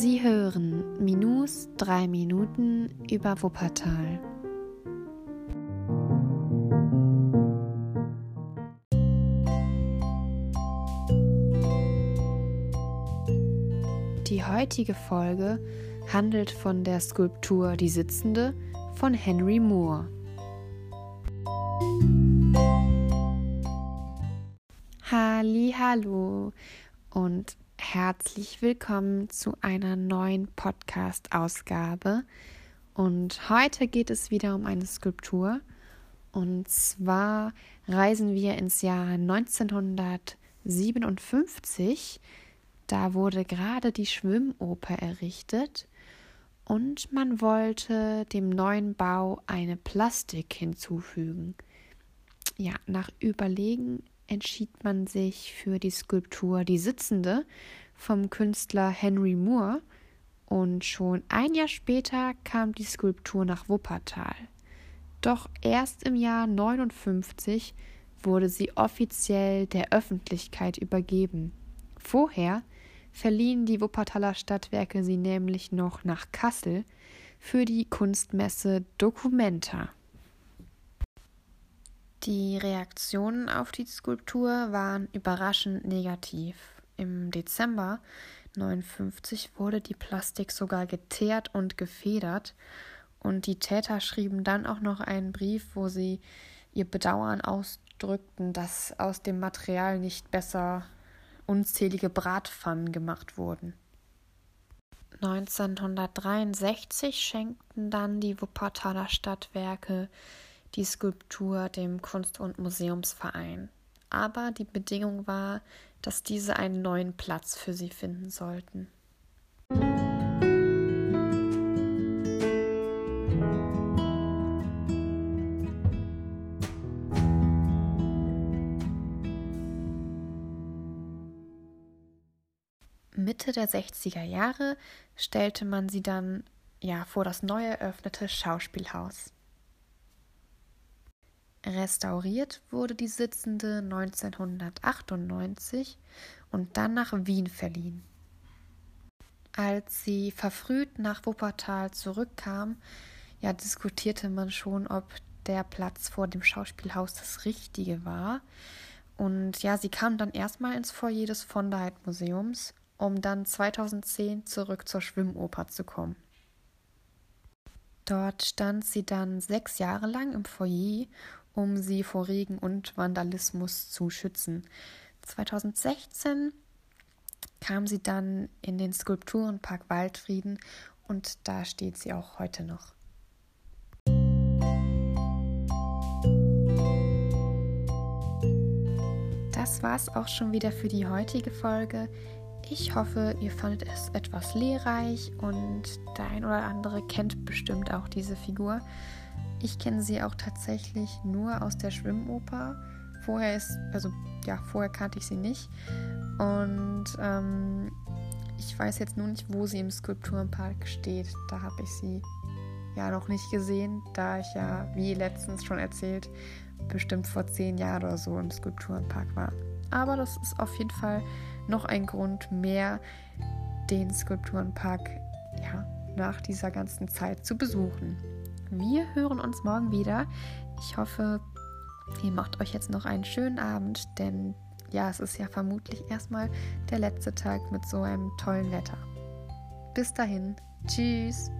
Sie hören Minus 3 Minuten über Wuppertal. Die heutige Folge handelt von der Skulptur Die Sitzende von Henry Moore. Hallo und herzlich willkommen zu einer neuen Podcast Ausgabe und heute geht es wieder um eine Skulptur. Und zwar reisen wir ins Jahr 1957 da wurde gerade die Schwimmoper errichtet. Und man wollte dem neuen Bau eine Plastik hinzufügen. Ja, nach Überlegen entschied man sich für die Skulptur Die Sitzende vom Künstler Henry Moore und schon ein Jahr später kam die Skulptur nach Wuppertal. Doch erst im Jahr 59 wurde sie offiziell der Öffentlichkeit übergeben. Vorher verliehen die Wuppertaler Stadtwerke sie nämlich noch nach Kassel für die Kunstmesse Documenta. Die Reaktionen auf die Skulptur waren überraschend negativ. Im Dezember 1959 wurde die Plastik sogar geteert und gefedert und die Täter schrieben dann auch noch einen Brief, wo sie ihr Bedauern ausdrückten, dass aus dem Material nicht besser unzählige Bratpfannen gemacht wurden. 1963 schenkten dann die Wuppertaler Stadtwerke die Skulptur dem Kunst- und Museumsverein. Aber die Bedingung war, dass diese einen neuen Platz für sie finden sollten. Mitte der 60er Jahre stellte man sie dann ja vor das neu eröffnete Schauspielhaus. Restauriert wurde die Sitzende 1998 und dann nach Wien verliehen. Als sie verfrüht nach Wuppertal zurückkam, ja, diskutierte man schon, ob der Platz vor dem Schauspielhaus das richtige war. Und ja, sie kam dann erstmal ins Foyer des von der Museums um dann 2010 zurück zur Schwimmoper zu kommen. Dort stand sie dann sechs Jahre lang im Foyer, um sie vor Regen und Vandalismus zu schützen. 2016 kam sie dann in den Skulpturenpark Waldfrieden und da steht sie auch heute noch. Das war's auch schon wieder für die heutige Folge. Ich hoffe, ihr fandet es etwas lehrreich und der ein oder andere kennt bestimmt auch diese Figur. Ich kenne sie auch tatsächlich nur aus der Schwimmoper. Vorher ist, also ja, vorher kannte ich sie nicht. Und ähm, ich weiß jetzt nur nicht, wo sie im Skulpturenpark steht. Da habe ich sie ja noch nicht gesehen, da ich ja, wie letztens schon erzählt, bestimmt vor zehn Jahren oder so im Skulpturenpark war. Aber das ist auf jeden Fall noch ein Grund mehr, den Skulpturenpark ja, nach dieser ganzen Zeit zu besuchen. Wir hören uns morgen wieder. Ich hoffe, ihr macht euch jetzt noch einen schönen Abend, denn ja, es ist ja vermutlich erstmal der letzte Tag mit so einem tollen Wetter. Bis dahin, tschüss.